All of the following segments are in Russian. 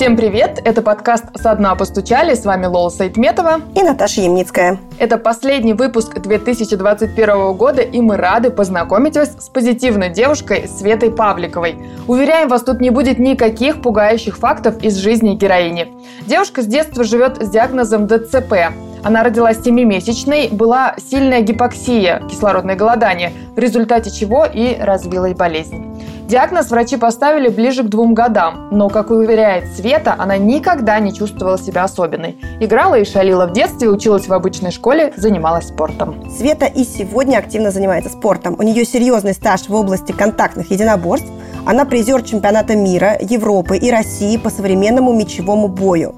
Всем привет! Это подкаст «Со дна постучали». С вами Лола Сайтметова и Наташа Ямницкая. Это последний выпуск 2021 года, и мы рады познакомить вас с позитивной девушкой Светой Павликовой. Уверяем вас, тут не будет никаких пугающих фактов из жизни героини. Девушка с детства живет с диагнозом ДЦП. Она родилась семимесячной, была сильная гипоксия, кислородное голодание, в результате чего и развилась болезнь. Диагноз врачи поставили ближе к двум годам, но, как уверяет Света, она никогда не чувствовала себя особенной. Играла и шалила в детстве, училась в обычной школе, занималась спортом. Света и сегодня активно занимается спортом. У нее серьезный стаж в области контактных единоборств. Она призер чемпионата мира, Европы и России по современному мечевому бою.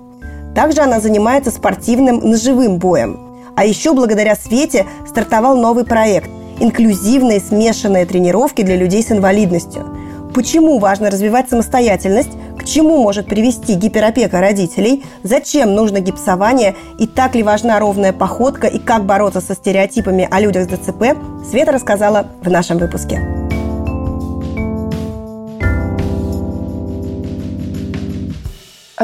Также она занимается спортивным ножевым боем. А еще благодаря Свете стартовал новый проект – инклюзивные смешанные тренировки для людей с инвалидностью – Почему важно развивать самостоятельность? К чему может привести гиперопека родителей? Зачем нужно гипсование? И так ли важна ровная походка? И как бороться со стереотипами о людях с ДЦП? Света рассказала в нашем выпуске.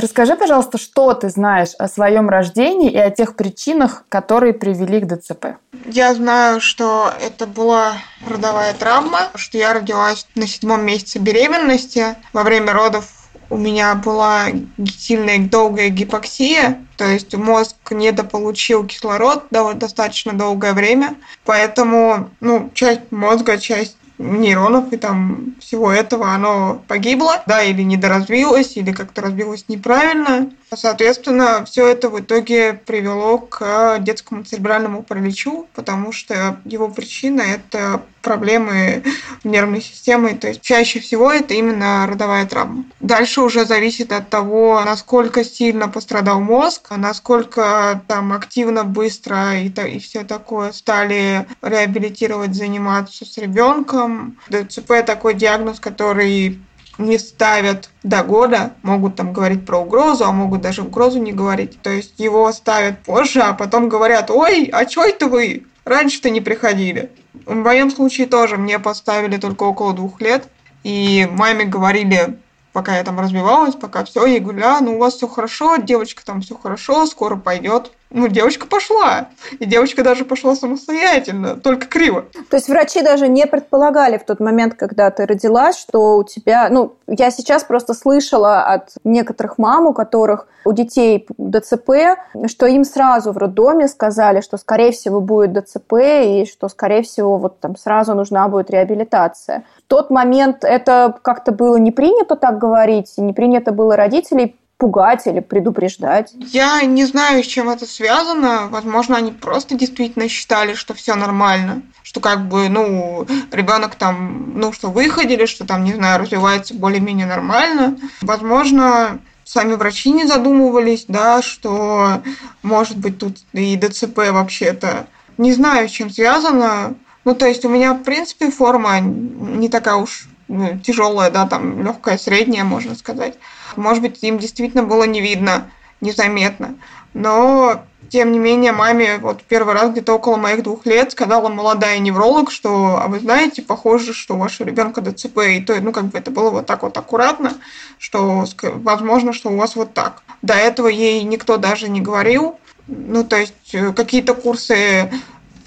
Расскажи, пожалуйста, что ты знаешь о своем рождении и о тех причинах, которые привели к ДЦП. Я знаю, что это была родовая травма, что я родилась на седьмом месяце беременности. Во время родов у меня была сильная долгая гипоксия, то есть мозг недополучил кислород достаточно долгое время, поэтому ну, часть мозга, часть нейронов и там всего этого, оно погибло, да, или недоразвилось, или как-то развилось неправильно. Соответственно, все это в итоге привело к детскому церебральному параличу, потому что его причина – это проблемы нервной системы. То есть чаще всего это именно родовая травма. Дальше уже зависит от того, насколько сильно пострадал мозг, насколько там активно, быстро и, и все такое стали реабилитировать, заниматься с ребенком. ДЦП такой диагноз, который не ставят до года, могут там говорить про угрозу, а могут даже угрозу не говорить. То есть его ставят позже, а потом говорят, ой, а чё это вы? Раньше-то не приходили. В моем случае тоже мне поставили только около двух лет. И маме говорили, пока я там развивалась, пока все, я говорю, а, ну у вас все хорошо, девочка там все хорошо, скоро пойдет ну, девочка пошла. И девочка даже пошла самостоятельно, только криво. То есть врачи даже не предполагали в тот момент, когда ты родилась, что у тебя... Ну, я сейчас просто слышала от некоторых мам, у которых у детей ДЦП, что им сразу в роддоме сказали, что, скорее всего, будет ДЦП, и что, скорее всего, вот там сразу нужна будет реабилитация. В тот момент это как-то было не принято так говорить, не принято было родителей пугать или предупреждать? Я не знаю, с чем это связано. Возможно, они просто действительно считали, что все нормально. Что как бы, ну, ребенок там, ну, что выходили, что там, не знаю, развивается более-менее нормально. Возможно, сами врачи не задумывались, да, что может быть тут и ДЦП вообще-то. Не знаю, с чем связано. Ну, то есть у меня, в принципе, форма не такая уж ну, тяжелая, да, там легкая, средняя, можно сказать. Может быть, им действительно было не видно, незаметно. Но, тем не менее, маме вот первый раз где-то около моих двух лет сказала молодая невролог, что, а вы знаете, похоже, что у вашего ребенка ДЦП, и то, ну, как бы это было вот так вот аккуратно, что, возможно, что у вас вот так. До этого ей никто даже не говорил, ну, то есть э, какие-то курсы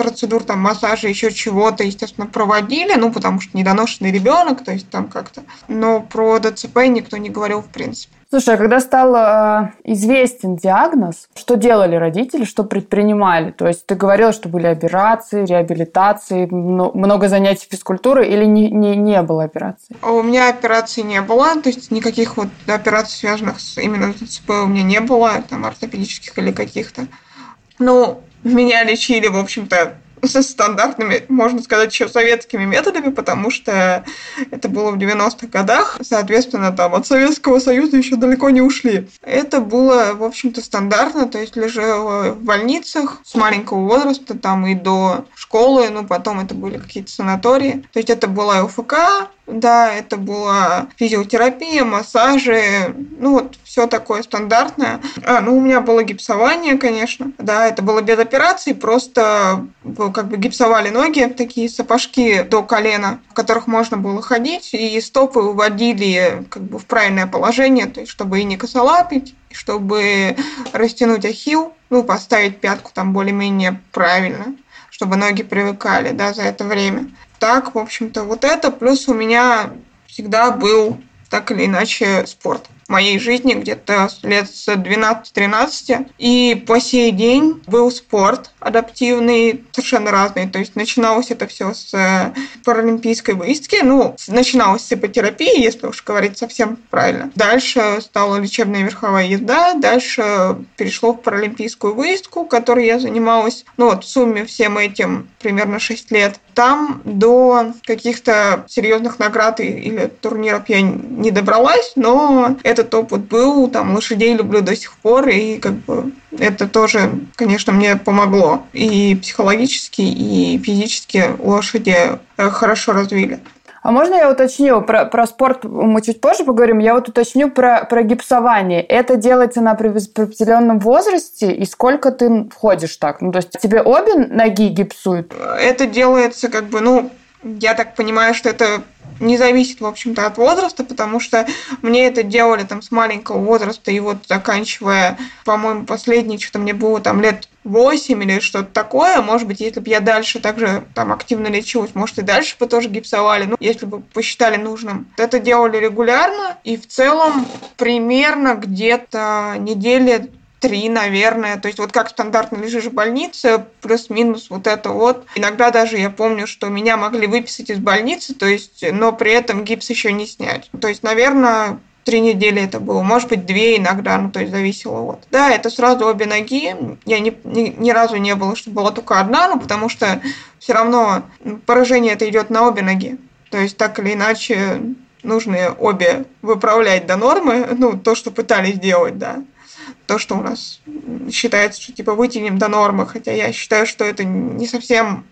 процедур, там, массажа, еще чего-то, естественно, проводили, ну, потому что недоношенный ребенок, то есть там как-то. Но про ДЦП никто не говорил в принципе. Слушай, а когда стал э, известен диагноз, что делали родители, что предпринимали? То есть ты говорила, что были операции, реабилитации, много занятий физкультуры или не, не, не было операций? У меня операций не было, то есть никаких вот операций, связанных с именно с ДЦП, у меня не было, там, ортопедических или каких-то. Ну, меня лечили, в общем-то, со стандартными, можно сказать, еще советскими методами, потому что это было в 90-х годах. Соответственно, там от Советского Союза еще далеко не ушли. Это было, в общем-то, стандартно, то есть лежала в больницах с маленького возраста, там и до школы, ну, потом это были какие-то санатории. То есть это была ЛФК, да, это была физиотерапия, массажи, ну вот все такое стандартное. А, ну у меня было гипсование, конечно, да, это было без операции, просто как бы гипсовали ноги, такие сапожки до колена, в которых можно было ходить, и стопы уводили как бы в правильное положение, то есть чтобы и не косолапить, чтобы растянуть ахилл, ну, поставить пятку там более-менее правильно, чтобы ноги привыкали, да, за это время так, в общем-то, вот это. Плюс у меня всегда был так или иначе спорт моей жизни где-то лет с 12-13. И по сей день был спорт адаптивный, совершенно разный. То есть начиналось это все с э, паралимпийской выездки. Ну, начиналось с ипотерапии, если уж говорить совсем правильно. Дальше стала лечебная верховая езда. Дальше перешло в паралимпийскую выездку, которой я занималась. Ну вот в сумме всем этим примерно 6 лет. Там до каких-то серьезных наград или турниров я не добралась, но это этот опыт был, там, лошадей люблю до сих пор, и как бы это тоже, конечно, мне помогло. И психологически, и физически лошади э, хорошо развили. А можно я уточню? Про, про спорт мы чуть позже поговорим. Я вот уточню про, про гипсование. Это делается на определенном возрасте? И сколько ты входишь так? Ну, то есть тебе обе ноги гипсуют? Это делается как бы, ну, я так понимаю, что это не зависит, в общем-то, от возраста, потому что мне это делали там с маленького возраста, и вот заканчивая, по-моему, последний, что-то мне было там лет 8 или что-то такое, может быть, если бы я дальше также там активно лечилась, может, и дальше бы тоже гипсовали, ну, если бы посчитали нужным. Это делали регулярно, и в целом примерно где-то недели три, наверное. То есть вот как стандартно лежишь в больнице, плюс-минус вот это вот. Иногда даже я помню, что меня могли выписать из больницы, то есть, но при этом гипс еще не снять. То есть, наверное, три недели это было, может быть, две иногда, ну, то есть зависело вот. Да, это сразу обе ноги, я ни, ни, ни разу не было, что была только одна, ну, потому что все равно поражение это идет на обе ноги. То есть так или иначе нужно обе выправлять до нормы, ну, то, что пытались делать, да то, что у нас считается, что типа вытянем до нормы, хотя я считаю, что это не совсем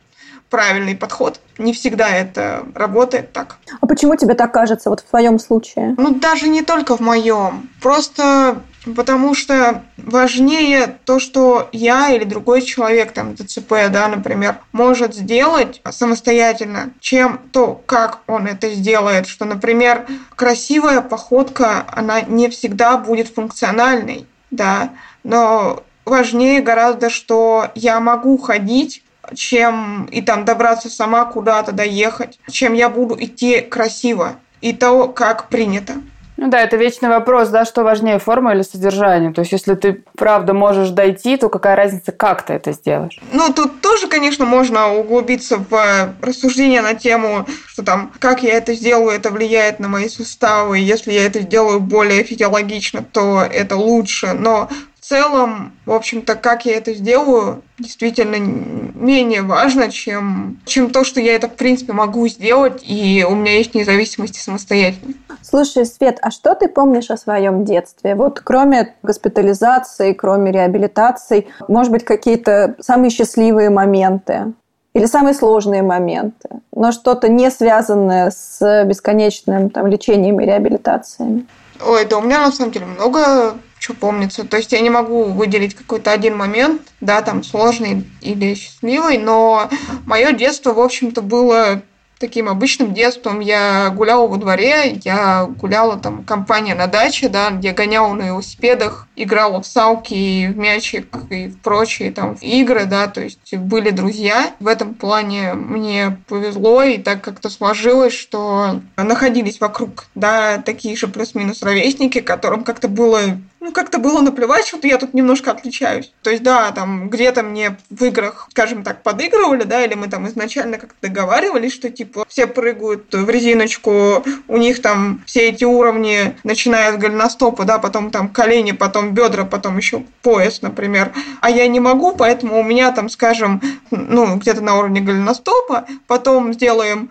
правильный подход. Не всегда это работает так. А почему тебе так кажется, вот в твоем случае? Ну, даже не только в моем. Просто потому что важнее то, что я или другой человек, там, ДЦП, да, например, может сделать самостоятельно, чем то, как он это сделает. Что, например, красивая походка, она не всегда будет функциональной да, но важнее гораздо, что я могу ходить, чем и там добраться сама куда-то, доехать, чем я буду идти красиво и то, как принято. Ну да, это вечный вопрос, да, что важнее, форма или содержание. То есть, если ты правда можешь дойти, то какая разница, как ты это сделаешь? Ну, тут тоже, конечно, можно углубиться в рассуждение на тему, что там, как я это сделаю, это влияет на мои суставы. Если я это сделаю более физиологично, то это лучше. Но целом, в общем-то, как я это сделаю, действительно менее важно, чем, чем то, что я это, в принципе, могу сделать, и у меня есть независимость и самостоятельность. Слушай, Свет, а что ты помнишь о своем детстве? Вот кроме госпитализации, кроме реабилитации, может быть, какие-то самые счастливые моменты? Или самые сложные моменты, но что-то не связанное с бесконечным там, лечением и реабилитациями? Ой, да у меня на самом деле много что помнится. То есть я не могу выделить какой-то один момент, да, там сложный или счастливый, но мое детство, в общем-то, было таким обычным детством. Я гуляла во дворе, я гуляла там компания на даче, да, где гоняла на велосипедах, играла в салки, в мячик и в прочие там игры, да, то есть были друзья. В этом плане мне повезло, и так как-то сложилось, что находились вокруг, да, такие же плюс-минус ровесники, которым как-то было ну, как-то было наплевать, что я тут немножко отличаюсь. То есть, да, там где-то мне в играх, скажем так, подыгрывали, да, или мы там изначально как-то договаривались, что, типа, все прыгают в резиночку, у них там все эти уровни, начиная с голеностопа, да, потом там колени, потом бедра, потом еще пояс, например. А я не могу, поэтому у меня там, скажем, ну, где-то на уровне голеностопа, потом сделаем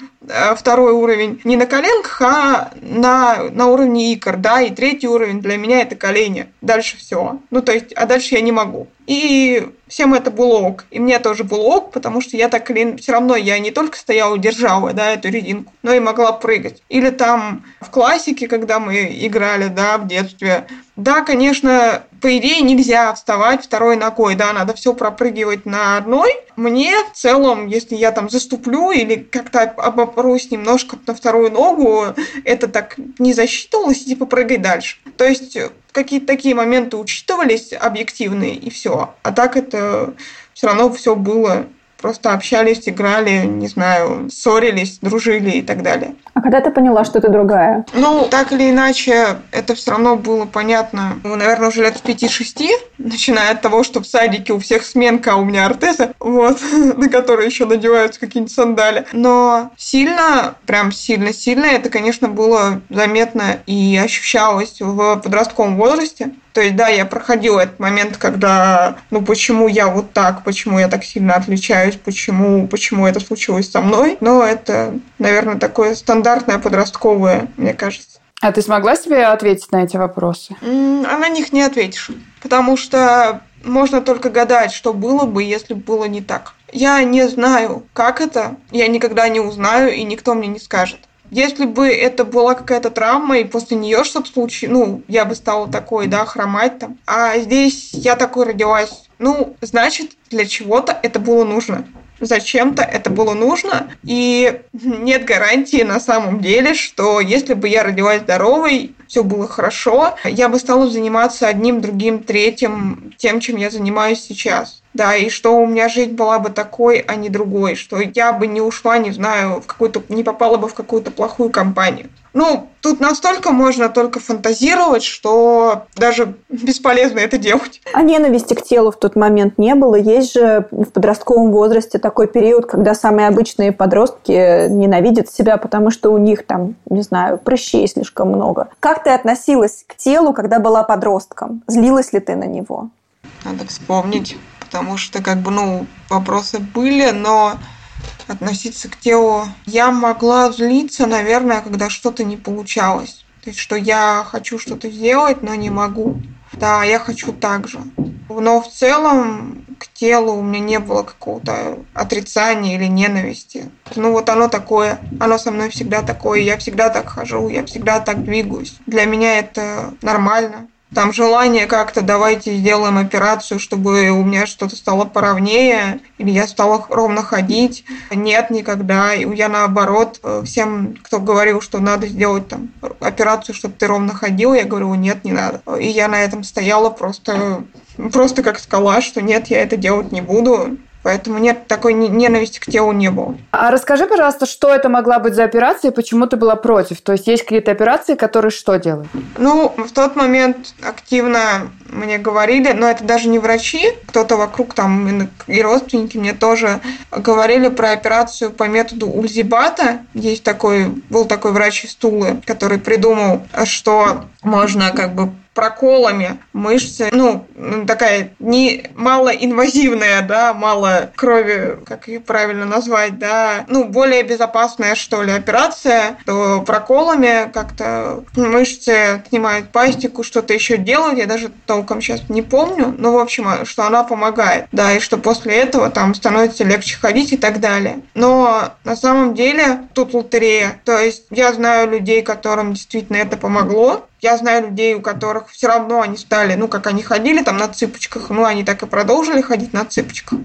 второй уровень не на коленках, а на, на уровне икр, да, и третий уровень для меня это колени дальше все. Ну, то есть, а дальше я не могу. И всем это было ок. И мне тоже было ок, потому что я так или все равно я не только стояла держала, да, эту резинку, но и могла прыгать. Или там в классике, когда мы играли, да, в детстве, да, конечно, по идее нельзя вставать второй ногой, да, надо все пропрыгивать на одной. Мне в целом, если я там заступлю или как-то обопрусь немножко на вторую ногу, это так не засчитывалось, типа прыгай дальше. То есть какие-то такие моменты учитывались объективные и все. А так это все равно все было Просто общались, играли, не знаю, ссорились, дружили и так далее. А когда ты поняла, что ты другая? Ну, так или иначе, это все равно было понятно, ну, наверное, уже лет с 5-6, начиная от того, что в садике у всех сменка, а у меня артеза, вот, на которые еще надеваются какие-нибудь сандали. Но сильно, прям сильно-сильно это, конечно, было заметно и ощущалось в подростковом возрасте. То есть, да, я проходила этот момент, когда, ну, почему я вот так, почему я так сильно отличаюсь, почему, почему это случилось со мной. Но это, наверное, такое стандартное подростковое, мне кажется. А ты смогла себе ответить на эти вопросы? А на них не ответишь. Потому что можно только гадать, что было бы, если бы было не так. Я не знаю, как это, я никогда не узнаю, и никто мне не скажет. Если бы это была какая-то травма, и после нее что-то случилось, ну, я бы стала такой, да, хромать там. А здесь я такой родилась. Ну, значит, для чего-то это было нужно зачем-то это было нужно, и нет гарантии на самом деле, что если бы я родилась здоровой, все было хорошо, я бы стала заниматься одним, другим, третьим, тем, чем я занимаюсь сейчас да, и что у меня жизнь была бы такой, а не другой, что я бы не ушла, не знаю, в какую-то, не попала бы в какую-то плохую компанию. Ну, тут настолько можно только фантазировать, что даже бесполезно это делать. А ненависти к телу в тот момент не было? Есть же в подростковом возрасте такой период, когда самые обычные подростки ненавидят себя, потому что у них там, не знаю, прыщей слишком много. Как ты относилась к телу, когда была подростком? Злилась ли ты на него? Надо вспомнить потому что, как бы, ну, вопросы были, но относиться к телу я могла злиться, наверное, когда что-то не получалось. То есть, что я хочу что-то сделать, но не могу. Да, я хочу так же. Но в целом к телу у меня не было какого-то отрицания или ненависти. Ну вот оно такое, оно со мной всегда такое, я всегда так хожу, я всегда так двигаюсь. Для меня это нормально там желание как-то давайте сделаем операцию, чтобы у меня что-то стало поровнее, или я стала ровно ходить. Нет никогда. И я наоборот, э, всем, кто говорил, что надо сделать там операцию, чтобы ты ровно ходил, я говорю, нет, не надо. И я на этом стояла просто, просто как скала, что нет, я это делать не буду. Поэтому нет, такой ненависти к телу не было. А расскажи, пожалуйста, что это могла быть за операция и почему ты была против? То есть есть какие-то операции, которые что делают? Ну, в тот момент активно мне говорили, но это даже не врачи, кто-то вокруг там и родственники мне тоже говорили про операцию по методу Ульзибата. Есть такой, был такой врач из Тулы, который придумал, что можно как бы проколами мышцы, ну, такая не малоинвазивная, да, мало крови, как ее правильно назвать, да, ну, более безопасная, что ли, операция, то проколами как-то мышцы снимают пластику, что-то еще делают, я даже толком сейчас не помню, но, в общем, что она помогает, да, и что после этого там становится легче ходить и так далее. Но на самом деле тут лотерея, то есть я знаю людей, которым действительно это помогло, я знаю людей, у которых все равно они стали, ну, как они ходили там на цыпочках, ну, они так и продолжили ходить на цыпочках.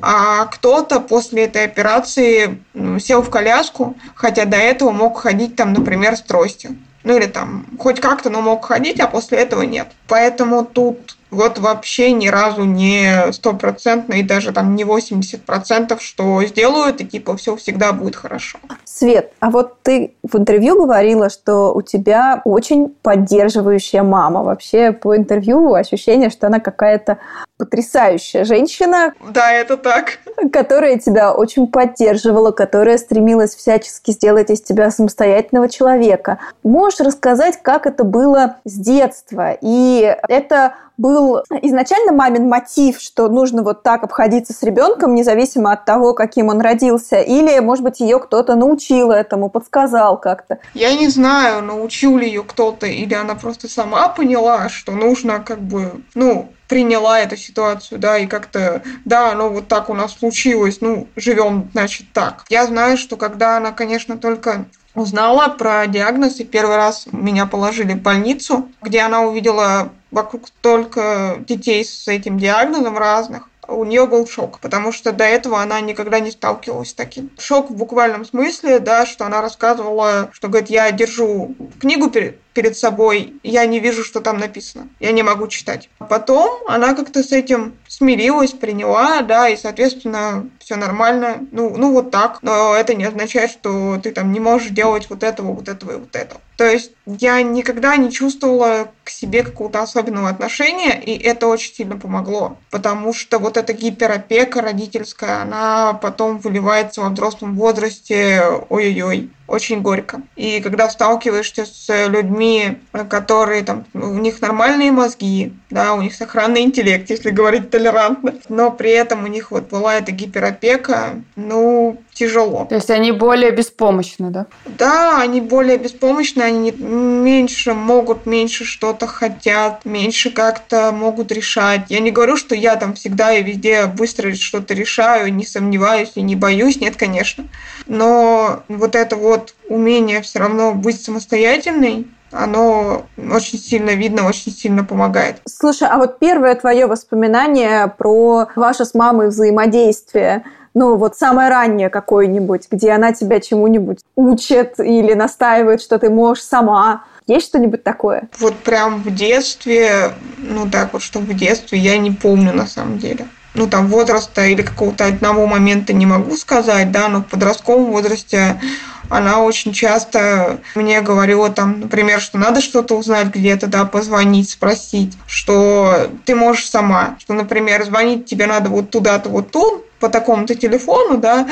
А кто-то после этой операции сел в коляску, хотя до этого мог ходить там, например, с тростью. Ну, или там хоть как-то, но мог ходить, а после этого нет. Поэтому тут вот вообще ни разу не стопроцентно и даже там не 80%, что сделают, и типа все всегда будет хорошо. Свет, а вот ты в интервью говорила, что у тебя очень поддерживающая мама. Вообще по интервью ощущение, что она какая-то потрясающая женщина. Да, это так. Которая тебя очень поддерживала, которая стремилась всячески сделать из тебя самостоятельного человека. Можешь рассказать, как это было с детства? И это был изначально мамин мотив, что нужно вот так обходиться с ребенком, независимо от того, каким он родился, или, может быть, ее кто-то научил этому, подсказал как-то? Я не знаю, научил ли ее кто-то, или она просто сама поняла, что нужно как бы, ну, приняла эту ситуацию, да, и как-то, да, ну вот так у нас случилось, ну, живем, значит, так. Я знаю, что когда она, конечно, только узнала про диагноз, и первый раз меня положили в больницу, где она увидела вокруг только детей с этим диагнозом разных, у нее был шок, потому что до этого она никогда не сталкивалась с таким. Шок в буквальном смысле, да, что она рассказывала, что, говорит, я держу книгу перед, перед собой, я не вижу, что там написано. Я не могу читать. Потом она как-то с этим смирилась, приняла, да, и, соответственно, все нормально. Ну, ну вот так. Но это не означает, что ты там не можешь делать вот этого, вот этого и вот этого. То есть я никогда не чувствовала к себе какого-то особенного отношения, и это очень сильно помогло. Потому что вот эта гиперопека родительская, она потом выливается во взрослом возрасте, ой-ой-ой, очень горько. И когда сталкиваешься с людьми, которые там, у них нормальные мозги, да, у них сохранный интеллект, если говорить толерантно, но при этом у них вот была эта гиперопека, ну, тяжело. То есть они более беспомощны, да? Да, они более беспомощны, они меньше могут, меньше что-то хотят, меньше как-то могут решать. Я не говорю, что я там всегда и везде быстро что-то решаю, не сомневаюсь и не боюсь, нет, конечно. Но вот это вот умение все равно быть самостоятельной, оно очень сильно видно, очень сильно помогает. Слушай, а вот первое твое воспоминание про ваше с мамой взаимодействие, ну вот самое раннее какое-нибудь, где она тебя чему-нибудь учит или настаивает, что ты можешь сама. Есть что-нибудь такое? Вот прям в детстве, ну так вот, что в детстве, я не помню на самом деле ну, там, возраста или какого-то одного момента не могу сказать, да, но в подростковом возрасте она очень часто мне говорила там, например, что надо что-то узнать где-то, да, позвонить, спросить, что ты можешь сама, что, например, звонить тебе надо вот туда-то, вот тут, по такому-то телефону, да,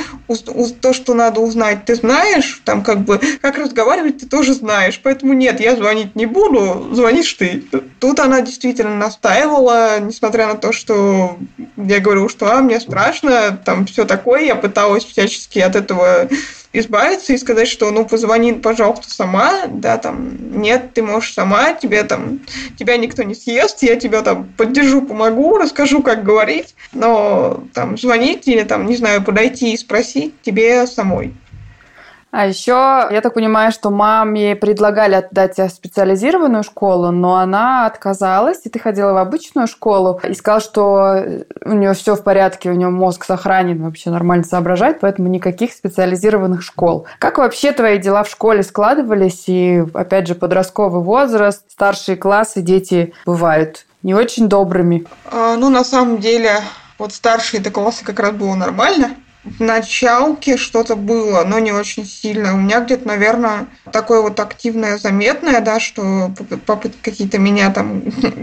то, что надо узнать, ты знаешь, там как бы, как разговаривать, ты тоже знаешь, поэтому нет, я звонить не буду, звонишь ты. Тут она действительно настаивала, несмотря на то, что я говорю, что а, мне страшно, там все такое, я пыталась всячески от этого избавиться и сказать, что ну позвони, пожалуйста, сама, да, там, нет, ты можешь сама, тебе там, тебя никто не съест, я тебя там поддержу, помогу, расскажу, как говорить, но там звонить или там, не знаю, подойти и спросить тебе самой. А еще, я так понимаю, что маме предлагали отдать тебя в специализированную школу, но она отказалась, и ты ходила в обычную школу, и сказала, что у нее все в порядке, у нее мозг сохранен, вообще нормально соображать, поэтому никаких специализированных школ. Как вообще твои дела в школе складывались? И, опять же, подростковый возраст, старшие классы, дети бывают не очень добрыми. А, ну, на самом деле, вот старшие до класса как раз было нормально в началке что-то было, но не очень сильно. У меня где-то, наверное, такое вот активное, заметное, да, что попытки какие-то меня там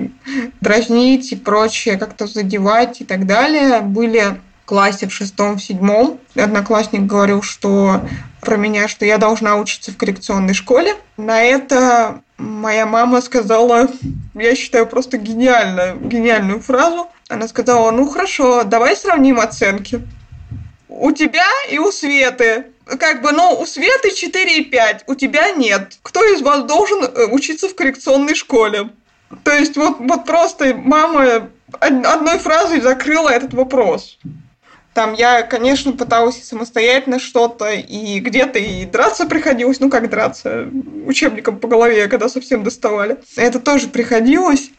дразнить и прочее, как-то задевать и так далее, были в классе в шестом, в седьмом. Одноклассник говорил, что про меня, что я должна учиться в коррекционной школе. На это моя мама сказала, я считаю, просто гениально, гениальную фразу. Она сказала, ну хорошо, давай сравним оценки у тебя и у Светы. Как бы, ну, у Светы 4,5, у тебя нет. Кто из вас должен э, учиться в коррекционной школе? То есть вот, вот просто мама одной фразой закрыла этот вопрос. Там я, конечно, пыталась самостоятельно что-то, и где-то и драться приходилось, ну как драться, учебником по голове, когда совсем доставали. Это тоже приходилось,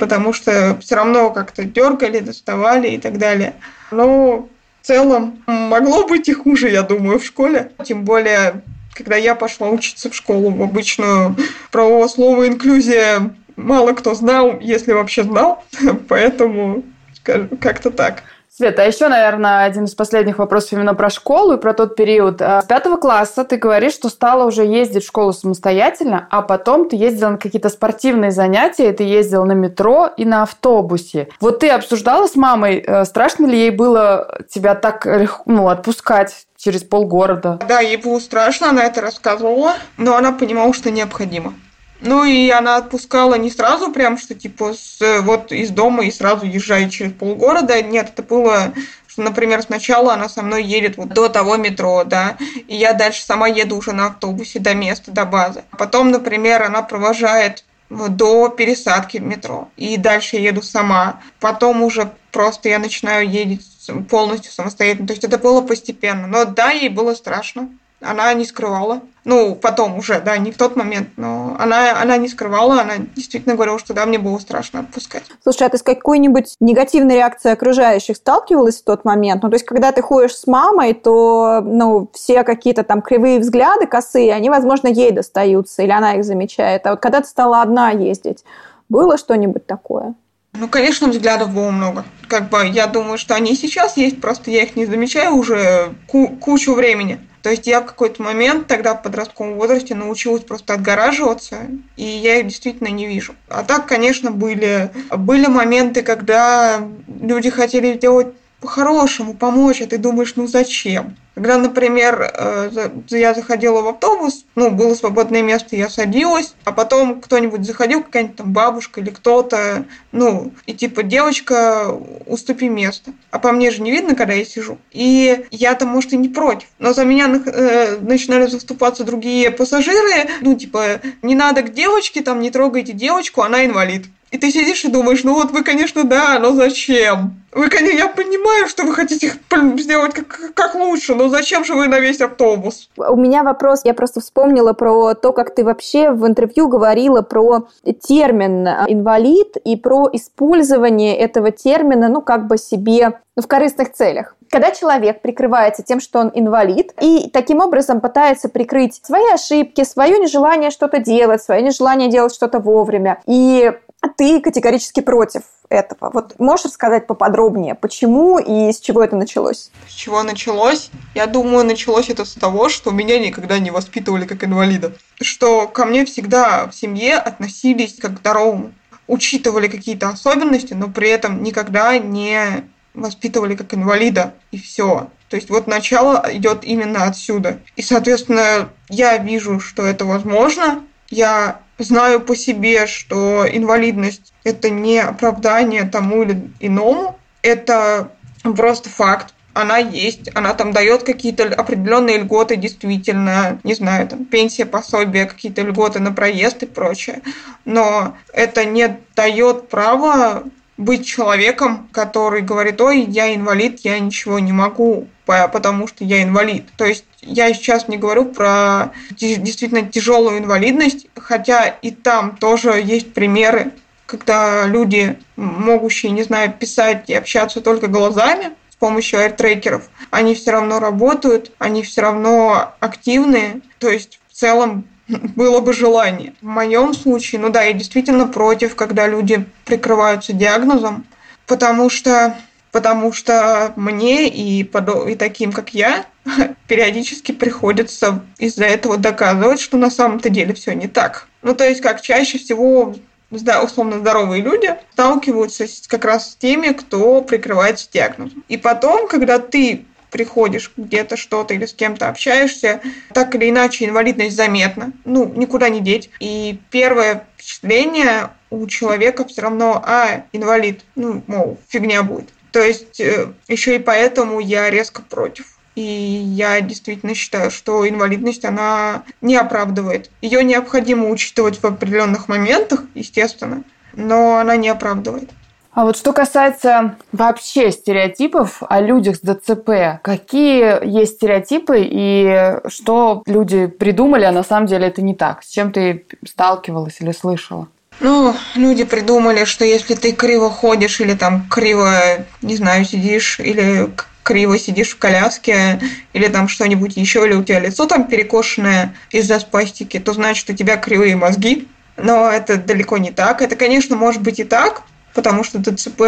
потому что все равно как-то дергали, доставали и так далее. Но в целом могло быть и хуже, я думаю, в школе. Тем более, когда я пошла учиться в школу, в обычную, про слово инклюзия мало кто знал, если вообще знал, поэтому как-то так. Света, а еще, наверное, один из последних вопросов именно про школу и про тот период. А, с пятого класса ты говоришь, что стала уже ездить в школу самостоятельно, а потом ты ездила на какие-то спортивные занятия, ты ездила на метро и на автобусе. Вот ты обсуждала с мамой, э, страшно ли ей было тебя так ну, отпускать через полгорода? Да, ей было страшно, она это рассказывала, но она понимала, что необходимо. Ну и она отпускала не сразу, прям что типа с, вот из дома и сразу езжай через полгорода. Нет, это было что, например, сначала она со мной едет вот до того метро, да, и я дальше сама еду уже на автобусе до места, до базы. Потом, например, она провожает до пересадки в метро. И дальше я еду сама. Потом уже просто я начинаю ездить полностью самостоятельно. То есть это было постепенно. Но да, ей было страшно она не скрывала. Ну, потом уже, да, не в тот момент, но она, она не скрывала, она действительно говорила, что да, мне было страшно отпускать. Слушай, а ты с какой-нибудь негативной реакцией окружающих сталкивалась в тот момент? Ну, то есть, когда ты ходишь с мамой, то, ну, все какие-то там кривые взгляды косые, они, возможно, ей достаются, или она их замечает. А вот когда ты стала одна ездить, было что-нибудь такое? Ну, конечно, взглядов было много. Как бы я думаю, что они сейчас есть, просто я их не замечаю уже кучу времени. То есть я в какой-то момент тогда в подростковом возрасте научилась просто отгораживаться, и я их действительно не вижу. А так, конечно, были, были моменты, когда люди хотели сделать по-хорошему помочь, а ты думаешь, ну зачем? Когда, например, э, я заходила в автобус, ну, было свободное место, я садилась, а потом кто-нибудь заходил, какая-нибудь там бабушка или кто-то, ну, и типа, девочка, уступи место. А по мне же не видно, когда я сижу. И я-то, может, и не против. Но за меня э, начинали заступаться другие пассажиры, ну, типа, не надо к девочке, там, не трогайте девочку, она инвалид. И ты сидишь и думаешь, ну вот вы, конечно, да, но зачем? Вы, конечно, я понимаю, что вы хотите сделать как, как лучше, но зачем же вы на весь автобус? У меня вопрос, я просто вспомнила про то, как ты вообще в интервью говорила про термин инвалид и про использование этого термина, ну, как бы себе ну, в корыстных целях. Когда человек прикрывается тем, что он инвалид, и таким образом пытается прикрыть свои ошибки, свое нежелание что-то делать, свое нежелание делать что-то вовремя, и ты категорически против этого. Вот можешь рассказать поподробнее, почему и с чего это началось? С чего началось? Я думаю, началось это с того, что меня никогда не воспитывали как инвалида. Что ко мне всегда в семье относились как к здоровому. Учитывали какие-то особенности, но при этом никогда не воспитывали как инвалида. И все. То есть вот начало идет именно отсюда. И, соответственно, я вижу, что это возможно. Я знаю по себе, что инвалидность – это не оправдание тому или иному, это просто факт. Она есть, она там дает какие-то определенные льготы, действительно, не знаю, там пенсия, пособие, какие-то льготы на проезд и прочее. Но это не дает права быть человеком, который говорит, ой, я инвалид, я ничего не могу, потому что я инвалид. То есть я сейчас не говорю про действительно тяжелую инвалидность, хотя и там тоже есть примеры, когда люди, могущие, не знаю, писать и общаться только глазами, с помощью аиртрекеров, они все равно работают, они все равно активные. То есть в целом было бы желание. В моем случае, ну да, я действительно против, когда люди прикрываются диагнозом, потому что потому что мне и, и таким, как я, периодически приходится из-за этого доказывать, что на самом-то деле все не так. Ну, то есть, как чаще всего условно здоровые люди сталкиваются как раз с теми, кто прикрывается диагнозом. И потом, когда ты приходишь где-то что-то или с кем-то общаешься, так или иначе инвалидность заметна, ну, никуда не деть. И первое впечатление у человека все равно, а, инвалид, ну, мол, фигня будет. То есть э, еще и поэтому я резко против. И я действительно считаю, что инвалидность, она не оправдывает. Ее необходимо учитывать в определенных моментах, естественно, но она не оправдывает. А вот что касается вообще стереотипов о людях с ДЦП, какие есть стереотипы и что люди придумали, а на самом деле это не так? С чем ты сталкивалась или слышала? Ну, люди придумали, что если ты криво ходишь или там криво, не знаю, сидишь или криво сидишь в коляске или там что-нибудь еще, или у тебя лицо там перекошенное из-за спастики, то значит у тебя кривые мозги. Но это далеко не так. Это, конечно, может быть и так, потому что ДЦП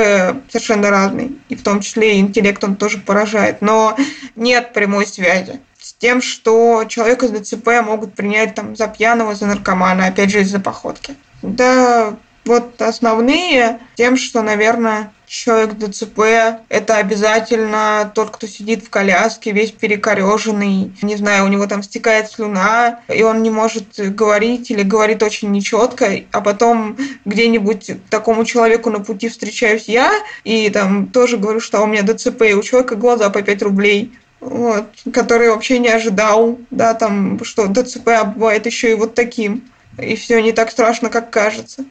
совершенно разный, и в том числе интеллект он тоже поражает. Но нет прямой связи с тем, что человека с ДЦП могут принять там за пьяного, за наркомана, опять же из-за походки. Да, вот основные тем, что, наверное, человек ДЦП – это обязательно тот, кто сидит в коляске, весь перекореженный, не знаю, у него там стекает слюна, и он не может говорить или говорит очень нечетко, а потом где-нибудь такому человеку на пути встречаюсь я, и там тоже говорю, что у меня ДЦП, и у человека глаза по 5 рублей, вот, который вообще не ожидал, да, там, что ДЦП бывает еще и вот таким. и все не так страшно, как кажется.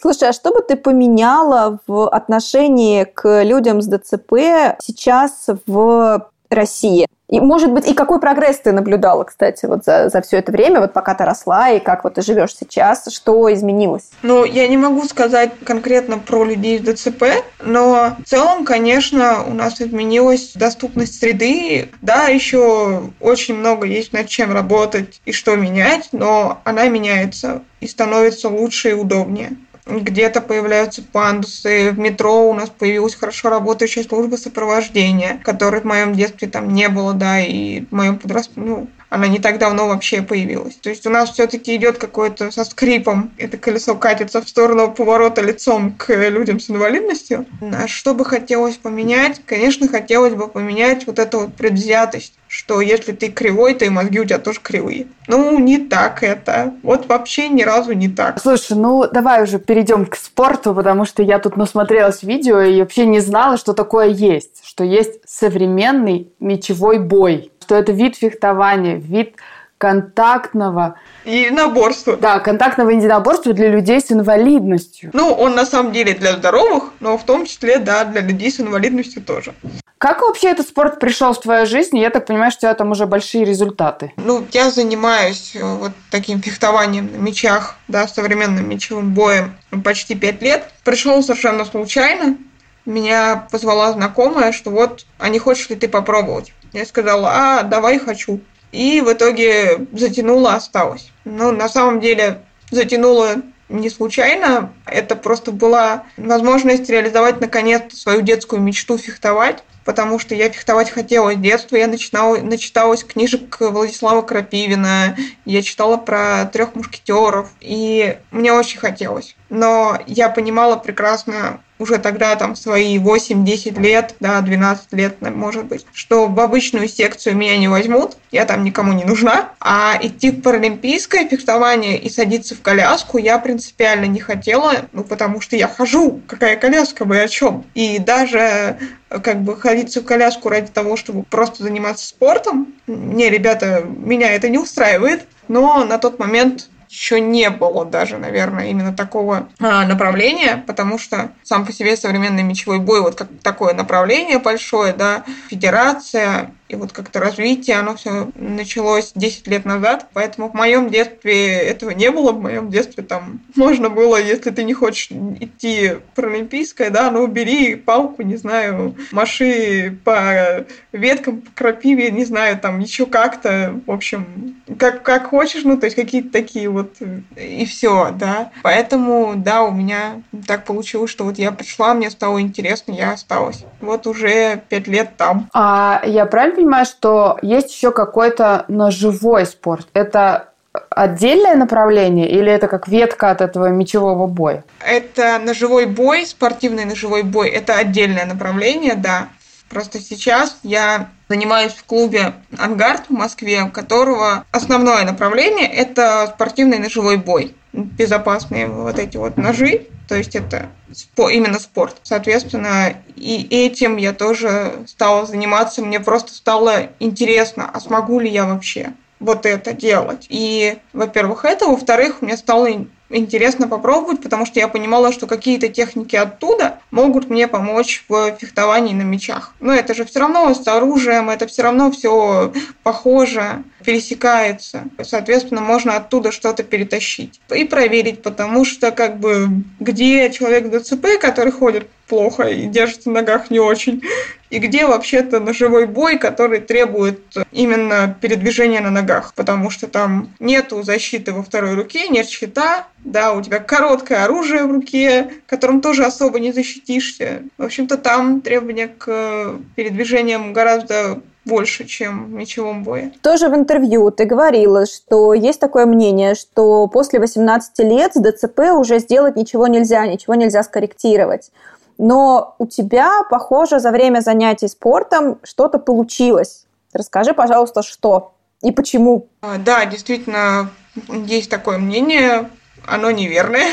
Слушай, а что бы ты поменяла в отношении к людям с ДЦП сейчас в России? И, может быть, и какой прогресс ты наблюдала, кстати, вот за, за все это время, вот пока ты росла, и как вот ты живешь сейчас, что изменилось? Ну, я не могу сказать конкретно про людей с ДЦП, но в целом, конечно, у нас изменилась доступность среды. Да, еще очень много есть над чем работать и что менять, но она меняется и становится лучше и удобнее где-то появляются пандусы, в метро у нас появилась хорошо работающая служба сопровождения, которой в моем детстве там не было, да, и в моем подростке, ну, она не так давно вообще появилась. То есть у нас все-таки идет какое-то со скрипом, это колесо катится в сторону поворота лицом к людям с инвалидностью. А что бы хотелось поменять? Конечно, хотелось бы поменять вот эту вот предвзятость что если ты кривой, то и мозги у тебя тоже кривые. Ну, не так это. Вот вообще ни разу не так. Слушай, ну давай уже перейдем к спорту, потому что я тут насмотрелась видео и вообще не знала, что такое есть. Что есть современный мечевой бой что это вид фехтования, вид контактного... Единоборства. Да, контактного единоборства для людей с инвалидностью. Ну, он на самом деле для здоровых, но в том числе, да, для людей с инвалидностью тоже. Как вообще этот спорт пришел в твою жизнь? Я так понимаю, что у тебя там уже большие результаты. Ну, я занимаюсь э, вот таким фехтованием на мечах, да, современным мечевым боем почти пять лет. Пришел совершенно случайно. Меня позвала знакомая, что вот, а не хочешь ли ты попробовать? Я сказала, а, давай хочу. И в итоге затянула, осталось. Но на самом деле затянула не случайно. Это просто была возможность реализовать наконец свою детскую мечту фехтовать потому что я фехтовать хотела с детства. Я начинала, начиталась книжек Владислава Крапивина, я читала про трех мушкетеров, и мне очень хотелось. Но я понимала прекрасно, уже тогда, там, свои 8-10 лет, да, 12 лет, может быть, что в обычную секцию меня не возьмут, я там никому не нужна, а идти в паралимпийское фехтование и садиться в коляску я принципиально не хотела, ну, потому что я хожу, какая коляска, вы о чем? И даже как бы ходиться в коляску ради того, чтобы просто заниматься спортом, не, ребята, меня это не устраивает, но на тот момент еще не было даже, наверное, именно такого а, направления, потому что сам по себе современный мечевой бой, вот как такое направление большое, да, федерация, и вот как-то развитие, оно все началось 10 лет назад, поэтому в моем детстве этого не было, в моем детстве там можно было, если ты не хочешь идти паралимпийское, да, ну бери палку, не знаю, маши по веткам, по крапиве, не знаю, там еще как-то, в общем, как, как хочешь, ну, то есть какие-то такие вот, и все, да. Поэтому, да, у меня так получилось, что вот я пришла, мне стало интересно, я осталась. Вот уже пять лет там. А я правильно понимаю, что есть еще какой-то ножевой спорт? Это отдельное направление или это как ветка от этого мечевого боя? Это ножевой бой, спортивный ножевой бой. Это отдельное направление, да. Просто сейчас я занимаюсь в клубе «Ангард» в Москве, у которого основное направление – это спортивный ножевой бой. Безопасные вот эти вот ножи, то есть это именно спорт. Соответственно, и этим я тоже стала заниматься. Мне просто стало интересно, а смогу ли я вообще вот это делать. И, во-первых, это. Во-вторых, мне стало интересно попробовать, потому что я понимала, что какие-то техники оттуда могут мне помочь в фехтовании на мечах. Но это же все равно с оружием, это все равно все похоже, пересекается. Соответственно, можно оттуда что-то перетащить и проверить, потому что как бы где человек в ДЦП, который ходит плохо и держится на ногах не очень, и где вообще-то ножевой бой, который требует именно передвижения на ногах, потому что там нету защиты во второй руке, нет щита, да, у тебя короткое оружие в руке, которым тоже особо не защитишься. В общем-то, там требования к передвижениям гораздо больше, чем в мечевом бое. Тоже в интервью ты говорила, что есть такое мнение, что после 18 лет с ДЦП уже сделать ничего нельзя, ничего нельзя скорректировать но у тебя, похоже, за время занятий спортом что-то получилось. Расскажи, пожалуйста, что и почему. А, да, действительно, есть такое мнение, оно неверное,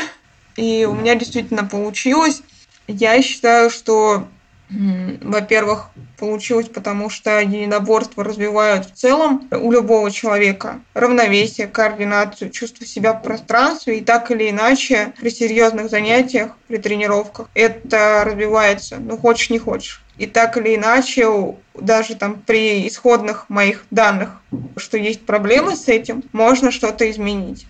и у меня действительно получилось. Я считаю, что Во-первых, получилось, потому что единоборства развивают в целом у любого человека равновесие, координацию, чувство себя в пространстве, и так или иначе при серьезных занятиях, при тренировках это развивается, ну хочешь не хочешь. И так или иначе, даже там при исходных моих данных, что есть проблемы с этим, можно что-то изменить.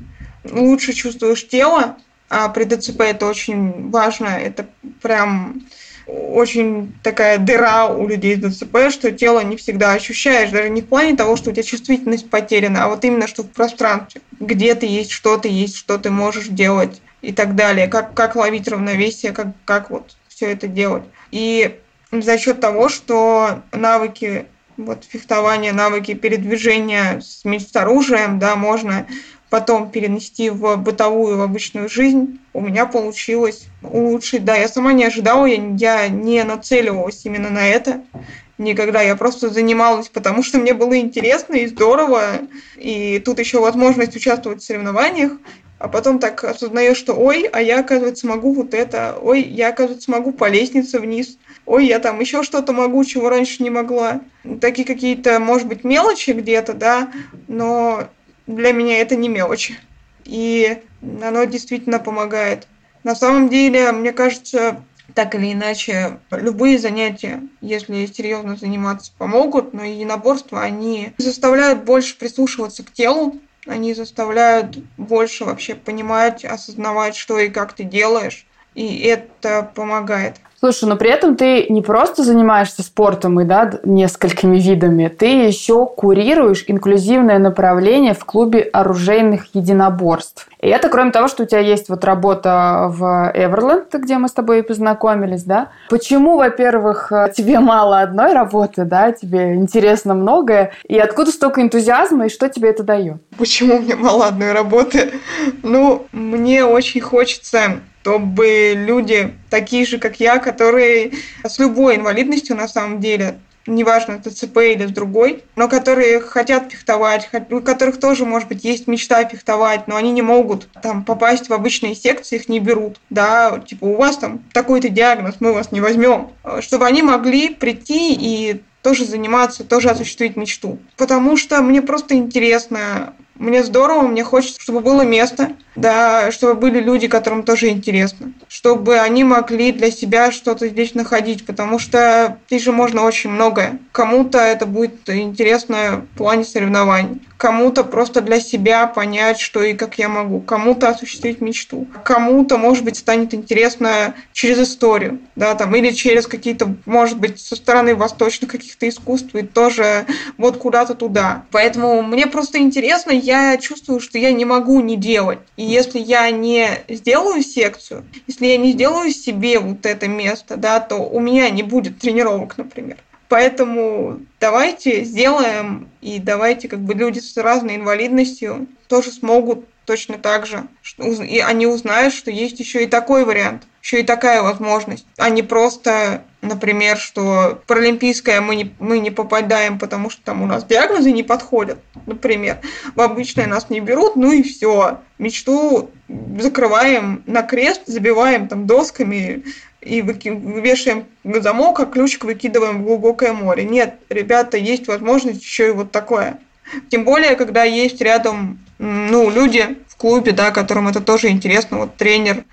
Лучше чувствуешь тело, а при ДЦП это очень важно, это прям очень такая дыра у людей с ДЦП, что тело не всегда ощущаешь, даже не в плане того, что у тебя чувствительность потеряна, а вот именно что в пространстве, где ты есть, что ты есть, что ты можешь делать и так далее, как, как ловить равновесие, как, как вот все это делать. И за счет того, что навыки вот фехтования, навыки передвижения с, оружием, да, можно потом перенести в бытовую, в обычную жизнь, у меня получилось улучшить. Да, я сама не ожидала, я, я не нацеливалась именно на это никогда. Я просто занималась, потому что мне было интересно и здорово. И тут еще возможность участвовать в соревнованиях. А потом так осознаешь, что ой, а я, оказывается, могу вот это, ой, я, оказывается, могу по лестнице вниз, ой, я там еще что-то могу, чего раньше не могла. Такие какие-то, может быть, мелочи где-то, да, но для меня это не мелочи. И оно действительно помогает. На самом деле, мне кажется, так или иначе, любые занятия, если серьезно заниматься, помогут, но единоборства, они заставляют больше прислушиваться к телу, они заставляют больше вообще понимать, осознавать, что и как ты делаешь, и это помогает. Слушай, но при этом ты не просто занимаешься спортом и да, несколькими видами, ты еще курируешь инклюзивное направление в клубе оружейных единоборств. И это кроме того, что у тебя есть вот работа в Эверленд, где мы с тобой познакомились, да? Почему, во-первых, тебе мало одной работы, да, тебе интересно многое, и откуда столько энтузиазма, и что тебе это дает? Почему мне мало одной работы? Ну, мне очень хочется чтобы люди такие же, как я, которые с любой инвалидностью на самом деле, неважно, ТЦП или с другой, но которые хотят фехтовать, у которых тоже, может быть, есть мечта фехтовать, но они не могут там попасть в обычные секции, их не берут, да, типа у вас там такой-то диагноз, мы вас не возьмем, чтобы они могли прийти и тоже заниматься, тоже осуществить мечту. Потому что мне просто интересно, мне здорово, мне хочется, чтобы было место, да, чтобы были люди, которым тоже интересно, чтобы они могли для себя что-то здесь находить, потому что здесь же можно очень многое. Кому-то это будет интересно в плане соревнований, кому-то просто для себя понять, что и как я могу, кому-то осуществить мечту, кому-то, может быть, станет интересно через историю, да, там, или через какие-то, может быть, со стороны восточных каких-то искусств, и тоже вот куда-то туда. Поэтому мне просто интересно, я чувствую, что я не могу не делать. И если я не сделаю секцию, если я не сделаю себе вот это место, да, то у меня не будет тренировок, например. Поэтому давайте сделаем, и давайте как бы люди с разной инвалидностью тоже смогут точно так же. И они узнают, что есть еще и такой вариант, еще и такая возможность, а не просто например, что паралимпийское мы не, мы не попадаем, потому что там у нас диагнозы не подходят, например. В обычное нас не берут, ну и все. Мечту закрываем на крест, забиваем там досками и выки... вешаем замок, а ключик выкидываем в глубокое море. Нет, ребята, есть возможность еще и вот такое. Тем более, когда есть рядом ну, люди в клубе, да, которым это тоже интересно, вот тренер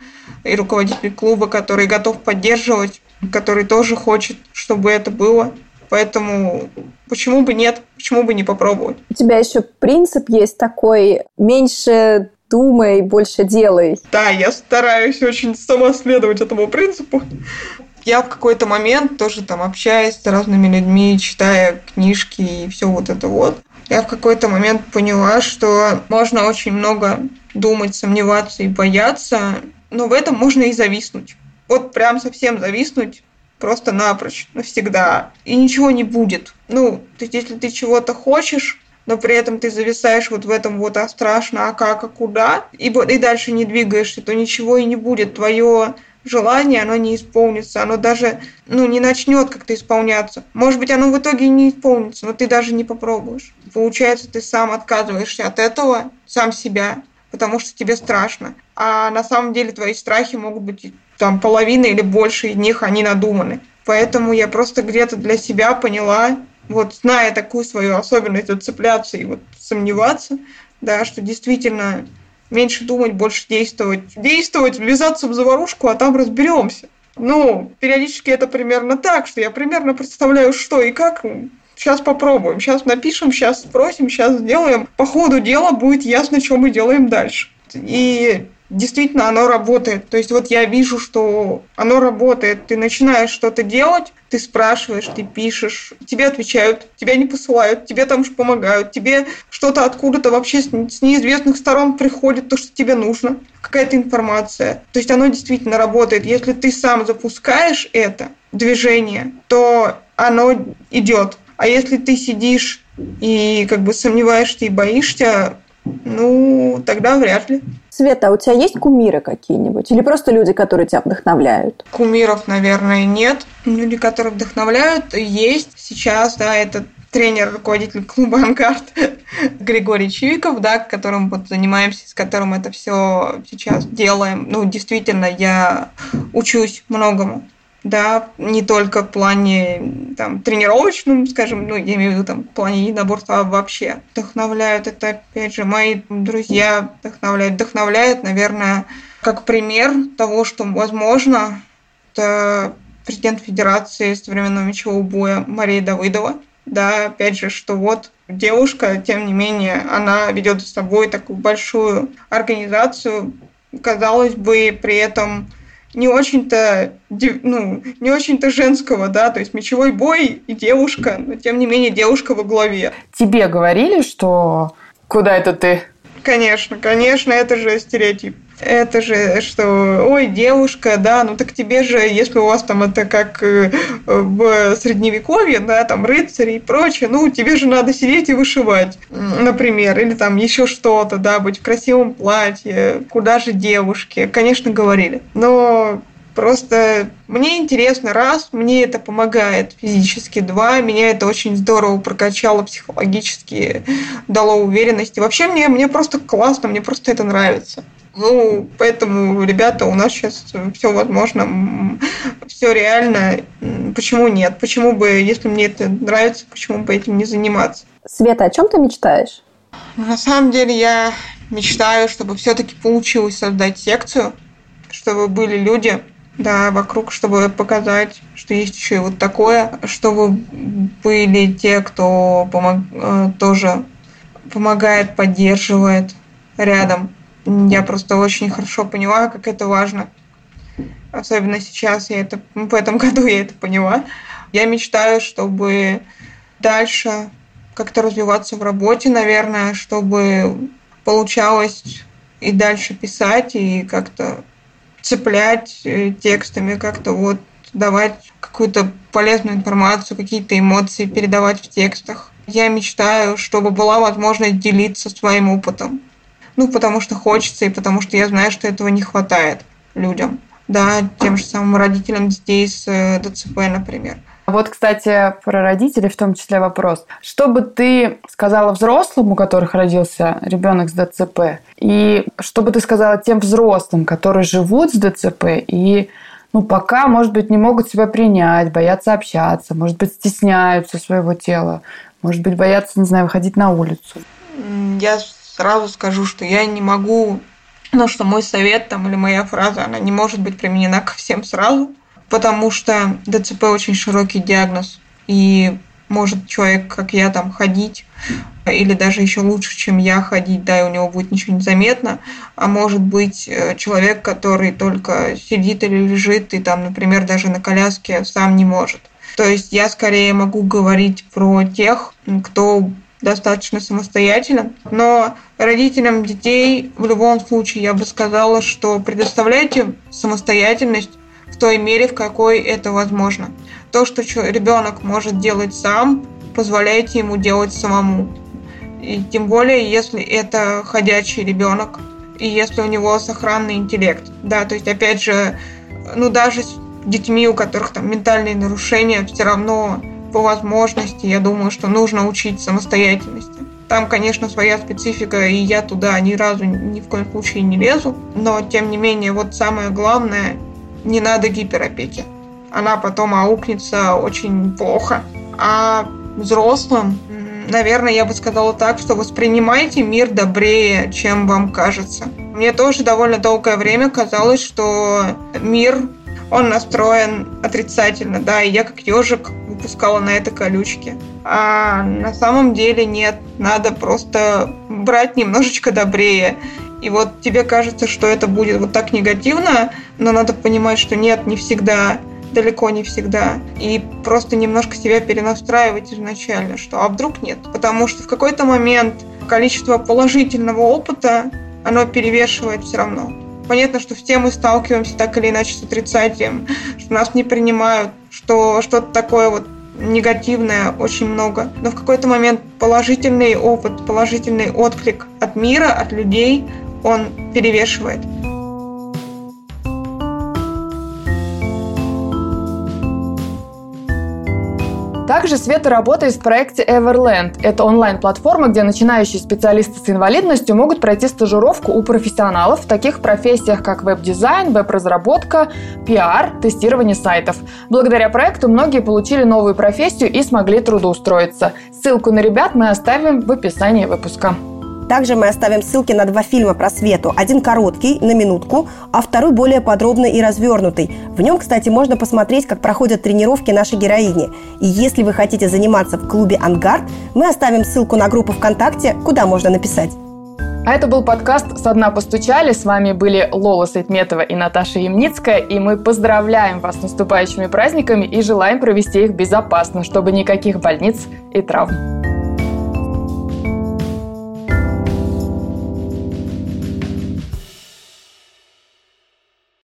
и руководитель клуба, который готов поддерживать который тоже хочет, чтобы это было. Поэтому почему бы нет, почему бы не попробовать? У тебя еще принцип есть такой, меньше думай, больше делай. Да, я стараюсь очень самоследовать этому принципу. Я в какой-то момент тоже там общаясь с разными людьми, читая книжки и все вот это вот, я в какой-то момент поняла, что можно очень много думать, сомневаться и бояться, но в этом можно и зависнуть вот прям совсем зависнуть просто напрочь, навсегда, и ничего не будет. Ну, то есть если ты чего-то хочешь, но при этом ты зависаешь вот в этом вот, а страшно, а как, а куда, и, и дальше не двигаешься, то ничего и не будет. Твое желание, оно не исполнится, оно даже, ну, не начнет как-то исполняться. Может быть, оно в итоге не исполнится, но ты даже не попробуешь. Получается, ты сам отказываешься от этого, сам себя, потому что тебе страшно. А на самом деле твои страхи могут быть там половина или больше из них, они надуманы. Поэтому я просто где-то для себя поняла, вот зная такую свою особенность зацепляться и вот сомневаться, да, что действительно меньше думать, больше действовать. Действовать, ввязаться в заварушку, а там разберемся. Ну, периодически это примерно так, что я примерно представляю, что и как. Сейчас попробуем, сейчас напишем, сейчас спросим, сейчас сделаем. По ходу дела будет ясно, что мы делаем дальше. И действительно оно работает. То есть вот я вижу, что оно работает. Ты начинаешь что-то делать, ты спрашиваешь, ты пишешь, тебе отвечают, тебя не посылают, тебе там же помогают, тебе что-то откуда-то вообще с неизвестных сторон приходит, то, что тебе нужно, какая-то информация. То есть оно действительно работает. Если ты сам запускаешь это движение, то оно идет. А если ты сидишь и как бы сомневаешься и боишься, ну, тогда вряд ли. Света, а у тебя есть кумиры какие-нибудь? Или просто люди, которые тебя вдохновляют? Кумиров, наверное, нет. Люди, которые вдохновляют, есть. Сейчас, да, это тренер, руководитель клуба «Анкарт» Григорий Чивиков, да, которым вот занимаемся, с которым это все сейчас делаем. Ну, действительно, я учусь многому да, не только в плане там, тренировочном, скажем, ну, я имею в виду там, в плане единоборства, а вообще. Вдохновляют это, опять же, мои друзья вдохновляют. Вдохновляют, наверное, как пример того, что возможно, это президент Федерации современного мечевого боя Мария Давыдова. Да, опять же, что вот девушка, тем не менее, она ведет с собой такую большую организацию, казалось бы, при этом не очень-то ну, не очень-то женского, да, то есть мечевой бой и девушка, но тем не менее девушка во главе. Тебе говорили, что куда это ты? Конечно, конечно, это же стереотип. Это же, что, ой, девушка, да, ну так тебе же, если у вас там это как э, в средневековье, да, там рыцари и прочее, ну тебе же надо сидеть и вышивать, например, или там еще что-то, да, быть в красивом платье, куда же девушки, конечно, говорили. Но Просто мне интересно, раз, мне это помогает физически, два, меня это очень здорово прокачало психологически, дало уверенности. Вообще мне, мне просто классно, мне просто это нравится. Ну, поэтому, ребята, у нас сейчас все возможно, все реально. Почему нет? Почему бы, если мне это нравится, почему бы этим не заниматься? Света, о чем ты мечтаешь? На самом деле я мечтаю, чтобы все-таки получилось создать секцию, чтобы были люди, да, вокруг, чтобы показать, что есть еще и вот такое, чтобы были те, кто помог, э, тоже помогает, поддерживает рядом я просто очень хорошо поняла, как это важно. Особенно сейчас я это, в этом году я это поняла. Я мечтаю, чтобы дальше как-то развиваться в работе, наверное, чтобы получалось и дальше писать, и как-то цеплять э, текстами, как-то вот давать какую-то полезную информацию, какие-то эмоции передавать в текстах. Я мечтаю, чтобы была возможность делиться своим опытом. Ну, потому что хочется и потому что я знаю, что этого не хватает людям. Да, тем же самым родителям детей с э, ДЦП, например. Вот, кстати, про родителей в том числе вопрос. Что бы ты сказала взрослым, у которых родился ребенок с ДЦП, и что бы ты сказала тем взрослым, которые живут с ДЦП и ну, пока, может быть, не могут себя принять, боятся общаться, может быть, стесняются своего тела, может быть, боятся, не знаю, выходить на улицу? Я сразу скажу, что я не могу, ну, что мой совет там или моя фраза, она не может быть применена ко всем сразу, потому что ДЦП очень широкий диагноз, и может человек, как я, там ходить, или даже еще лучше, чем я ходить, да, и у него будет ничего не заметно, а может быть э, человек, который только сидит или лежит, и там, например, даже на коляске сам не может. То есть я скорее могу говорить про тех, кто достаточно самостоятелен. Но родителям детей в любом случае я бы сказала, что предоставляйте самостоятельность в той мере, в какой это возможно. То, что ребенок может делать сам, позволяйте ему делать самому. И тем более, если это ходячий ребенок, и если у него сохранный интеллект. Да, то есть, опять же, ну даже с детьми, у которых там ментальные нарушения, все равно по возможности, я думаю, что нужно учить самостоятельности. Там, конечно, своя специфика, и я туда ни разу ни в коем случае не лезу. Но, тем не менее, вот самое главное, не надо гиперопеки. она потом аукнется очень плохо. А взрослым, наверное, я бы сказала так, что воспринимайте мир добрее, чем вам кажется. Мне тоже довольно долгое время казалось, что мир он настроен отрицательно, да, и я как ежик выпускала на это колючки. А на самом деле нет, надо просто брать немножечко добрее. И вот тебе кажется, что это будет вот так негативно, но надо понимать, что нет, не всегда, далеко не всегда. И просто немножко себя перенастраивать изначально, что а вдруг нет. Потому что в какой-то момент количество положительного опыта, оно перевешивает все равно. Понятно, что все мы сталкиваемся так или иначе с отрицанием, что нас не принимают, что что-то такое вот негативное очень много. Но в какой-то момент положительный опыт, положительный отклик от мира, от людей, он перевешивает. Также Света работает в проекте Everland. Это онлайн-платформа, где начинающие специалисты с инвалидностью могут пройти стажировку у профессионалов в таких профессиях, как веб-дизайн, веб-разработка, пиар, тестирование сайтов. Благодаря проекту многие получили новую профессию и смогли трудоустроиться. Ссылку на ребят мы оставим в описании выпуска. Также мы оставим ссылки на два фильма про Свету. Один короткий, на минутку, а второй более подробный и развернутый. В нем, кстати, можно посмотреть, как проходят тренировки нашей героини. И если вы хотите заниматься в клубе «Ангард», мы оставим ссылку на группу ВКонтакте, куда можно написать. А это был подкаст «Со дна постучали». С вами были Лола Сайтметова и Наташа Ямницкая. И мы поздравляем вас с наступающими праздниками и желаем провести их безопасно, чтобы никаких больниц и травм.